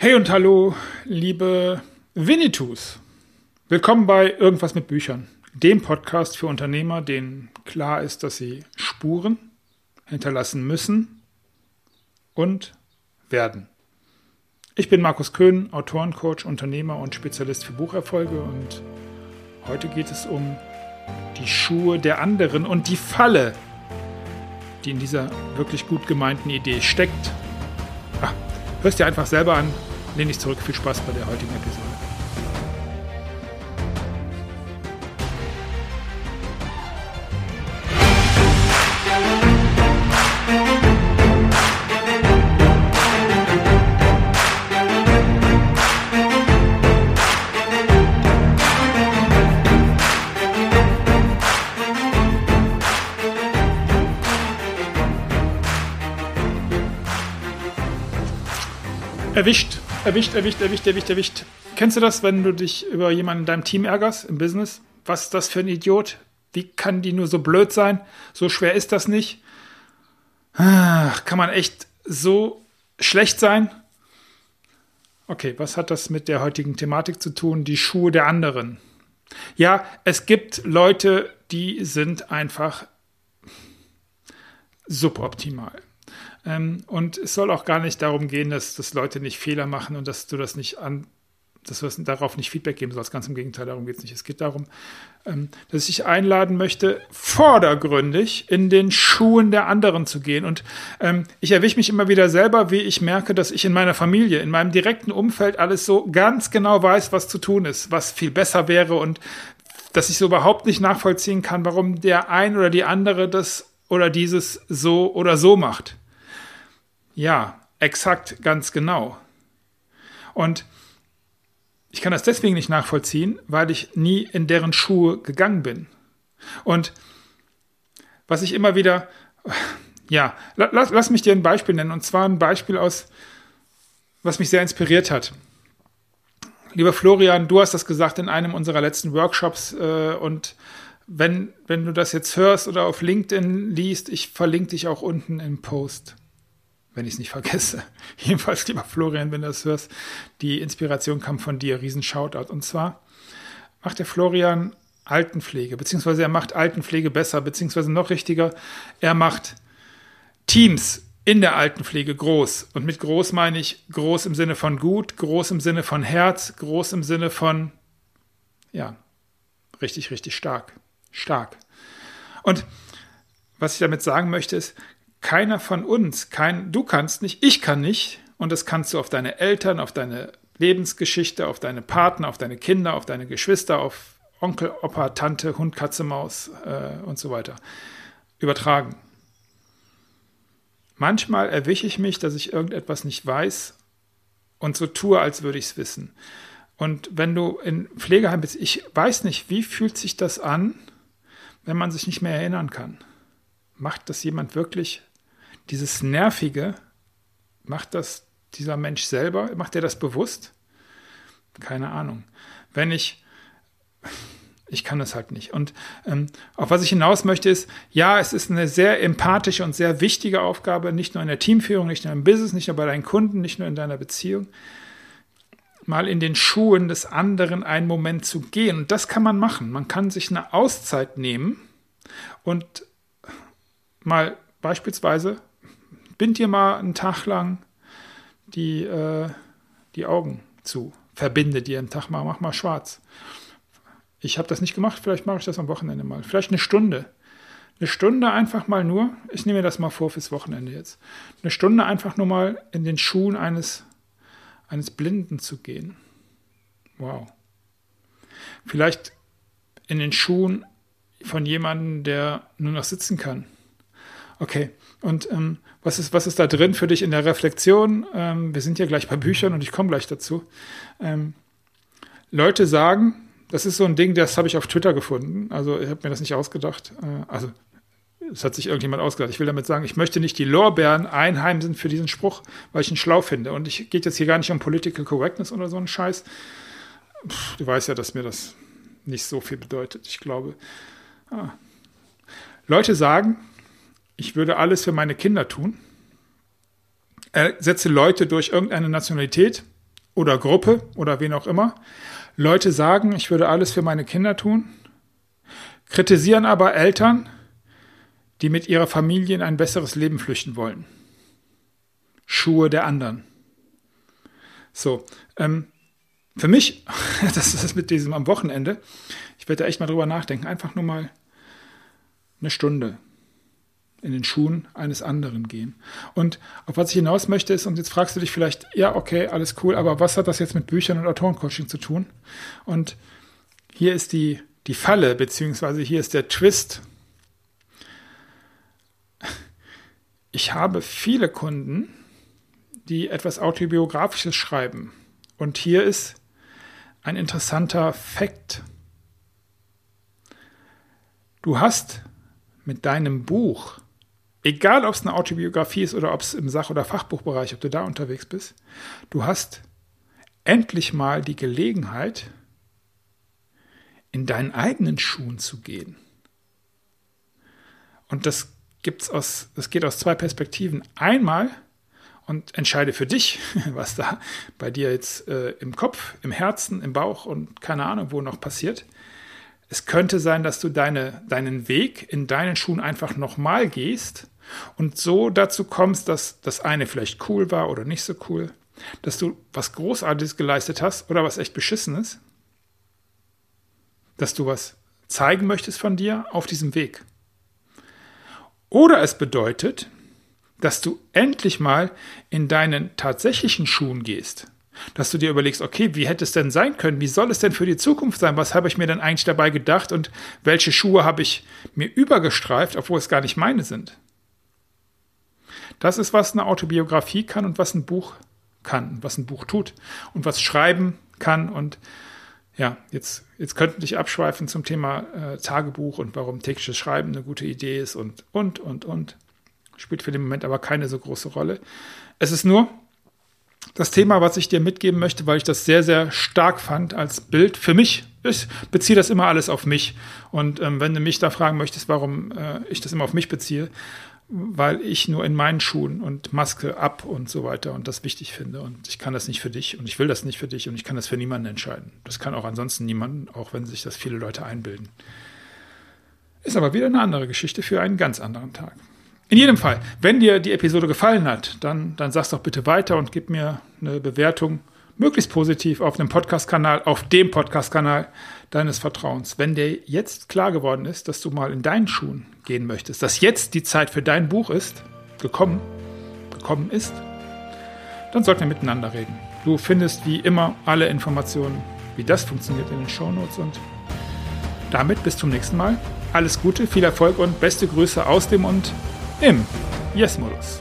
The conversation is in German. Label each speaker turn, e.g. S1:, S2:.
S1: Hey und hallo, liebe Winnetous. Willkommen bei Irgendwas mit Büchern, dem Podcast für Unternehmer, denen klar ist, dass sie Spuren hinterlassen müssen und werden. Ich bin Markus Köhn, Autorencoach, Unternehmer und Spezialist für Bucherfolge und heute geht es um die Schuhe der anderen und die Falle, die in dieser wirklich gut gemeinten Idee steckt. Ach, hörst dir einfach selber an, lehne ich zurück. Viel Spaß bei der heutigen Episode. Erwischt erwischt, erwischt, erwischt, erwischt, erwischt. Kennst du das, wenn du dich über jemanden in deinem Team ärgerst im Business? Was ist das für ein Idiot? Wie kann die nur so blöd sein? So schwer ist das nicht. Ach, kann man echt so schlecht sein? Okay, was hat das mit der heutigen Thematik zu tun? Die Schuhe der anderen. Ja, es gibt Leute, die sind einfach suboptimal. Ähm, und es soll auch gar nicht darum gehen, dass, dass Leute nicht Fehler machen und dass du das nicht an, dass du darauf nicht Feedback geben sollst. Ganz im Gegenteil, darum geht es nicht. Es geht darum, ähm, dass ich dich einladen möchte, vordergründig in den Schuhen der anderen zu gehen. Und ähm, ich erwische mich immer wieder selber, wie ich merke, dass ich in meiner Familie, in meinem direkten Umfeld alles so ganz genau weiß, was zu tun ist, was viel besser wäre und dass ich so überhaupt nicht nachvollziehen kann, warum der ein oder die andere das oder dieses so oder so macht. Ja, exakt, ganz genau. Und ich kann das deswegen nicht nachvollziehen, weil ich nie in deren Schuhe gegangen bin. Und was ich immer wieder, ja, lass, lass mich dir ein Beispiel nennen, und zwar ein Beispiel aus, was mich sehr inspiriert hat. Lieber Florian, du hast das gesagt in einem unserer letzten Workshops äh, und wenn, wenn du das jetzt hörst oder auf LinkedIn liest, ich verlinke dich auch unten im Post wenn ich es nicht vergesse. Jedenfalls, lieber Florian, wenn du das hörst, die Inspiration kam von dir, riesen Shoutout. Und zwar macht der Florian Altenpflege, beziehungsweise er macht Altenpflege besser, beziehungsweise noch richtiger, er macht Teams in der Altenpflege groß. Und mit groß meine ich groß im Sinne von gut, groß im Sinne von Herz, groß im Sinne von, ja, richtig, richtig stark. Stark. Und was ich damit sagen möchte, ist, keiner von uns, kein, du kannst nicht, ich kann nicht, und das kannst du auf deine Eltern, auf deine Lebensgeschichte, auf deine Partner, auf deine Kinder, auf deine Geschwister, auf Onkel, Opa, Tante, Hund, Katze, Maus äh, und so weiter übertragen. Manchmal erwische ich mich, dass ich irgendetwas nicht weiß und so tue, als würde ich es wissen. Und wenn du in Pflegeheim bist, ich weiß nicht, wie fühlt sich das an, wenn man sich nicht mehr erinnern kann? Macht das jemand wirklich dieses Nervige, macht das dieser Mensch selber? Macht er das bewusst? Keine Ahnung. Wenn ich, ich kann das halt nicht. Und ähm, auf was ich hinaus möchte ist, ja, es ist eine sehr empathische und sehr wichtige Aufgabe, nicht nur in der Teamführung, nicht nur im Business, nicht nur bei deinen Kunden, nicht nur in deiner Beziehung, mal in den Schuhen des anderen einen Moment zu gehen. Und das kann man machen. Man kann sich eine Auszeit nehmen und mal beispielsweise bind dir mal einen Tag lang die, äh, die Augen zu. Verbinde dir einen Tag mal, mach mal schwarz. Ich habe das nicht gemacht, vielleicht mache ich das am Wochenende mal. Vielleicht eine Stunde. Eine Stunde einfach mal nur, ich nehme mir das mal vor fürs Wochenende jetzt. Eine Stunde einfach nur mal in den Schuhen eines, eines Blinden zu gehen. Wow. Vielleicht in den Schuhen von jemandem, der nur noch sitzen kann. Okay, und ähm, was, ist, was ist da drin für dich in der Reflexion? Ähm, wir sind ja gleich bei Büchern und ich komme gleich dazu. Ähm, Leute sagen, das ist so ein Ding, das habe ich auf Twitter gefunden. Also ich habe mir das nicht ausgedacht. Äh, also es hat sich irgendjemand ausgedacht. Ich will damit sagen, ich möchte nicht die Lorbeeren einheimsen für diesen Spruch, weil ich ihn schlau finde. Und ich geht jetzt hier gar nicht um Political Correctness oder so einen Scheiß. Pff, du weißt ja, dass mir das nicht so viel bedeutet. Ich glaube, ah. Leute sagen, ich würde alles für meine Kinder tun. Ersetze Leute durch irgendeine Nationalität, oder Gruppe oder wen auch immer. Leute sagen, ich würde alles für meine Kinder tun, kritisieren aber Eltern, die mit ihrer Familie in ein besseres Leben flüchten wollen. Schuhe der anderen. So, ähm, für mich, das ist mit diesem am Wochenende, ich werde da echt mal drüber nachdenken, einfach nur mal eine Stunde in den Schuhen eines anderen gehen. Und auf was ich hinaus möchte ist, und jetzt fragst du dich vielleicht, ja, okay, alles cool, aber was hat das jetzt mit Büchern und Autorencoaching zu tun? Und hier ist die, die Falle, beziehungsweise hier ist der Twist. Ich habe viele Kunden, die etwas Autobiografisches schreiben. Und hier ist ein interessanter Fakt. Du hast mit deinem Buch, egal ob es eine Autobiografie ist oder ob es im Sach- oder Fachbuchbereich, ob du da unterwegs bist, du hast endlich mal die Gelegenheit, in deinen eigenen Schuhen zu gehen. Und das gibt's aus, das geht aus zwei Perspektiven. Einmal, und entscheide für dich, was da bei dir jetzt äh, im Kopf, im Herzen, im Bauch und keine Ahnung, wo noch passiert. Es könnte sein, dass du deine, deinen Weg in deinen Schuhen einfach nochmal gehst und so dazu kommst, dass das eine vielleicht cool war oder nicht so cool, dass du was Großartiges geleistet hast oder was echt Beschissenes, dass du was zeigen möchtest von dir auf diesem Weg. Oder es bedeutet, dass du endlich mal in deinen tatsächlichen Schuhen gehst. Dass du dir überlegst, okay, wie hätte es denn sein können? Wie soll es denn für die Zukunft sein? Was habe ich mir denn eigentlich dabei gedacht und welche Schuhe habe ich mir übergestreift, obwohl es gar nicht meine sind? Das ist, was eine Autobiografie kann und was ein Buch kann, was ein Buch tut und was Schreiben kann. Und ja, jetzt, jetzt könnten dich abschweifen zum Thema äh, Tagebuch und warum tägliches Schreiben eine gute Idee ist und, und, und, und spielt für den Moment aber keine so große Rolle. Es ist nur das Thema, was ich dir mitgeben möchte, weil ich das sehr, sehr stark fand als Bild für mich. Ich beziehe das immer alles auf mich. Und ähm, wenn du mich da fragen möchtest, warum äh, ich das immer auf mich beziehe, weil ich nur in meinen Schuhen und Maske ab und so weiter und das wichtig finde. Und ich kann das nicht für dich und ich will das nicht für dich und ich kann das für niemanden entscheiden. Das kann auch ansonsten niemanden, auch wenn sich das viele Leute einbilden. Ist aber wieder eine andere Geschichte für einen ganz anderen Tag. In jedem Fall, wenn dir die Episode gefallen hat, dann, dann sag's doch bitte weiter und gib mir eine Bewertung, möglichst positiv, auf einem Podcast-Kanal, auf dem Podcast-Kanal deines Vertrauens. Wenn dir jetzt klar geworden ist, dass du mal in deinen Schuhen gehen möchtest, dass jetzt die Zeit für dein Buch ist, gekommen, gekommen ist, dann sollten wir miteinander reden. Du findest wie immer alle Informationen, wie das funktioniert in den Shownotes und damit bis zum nächsten Mal. Alles Gute, viel Erfolg und beste Grüße aus dem und im Yes-Modus.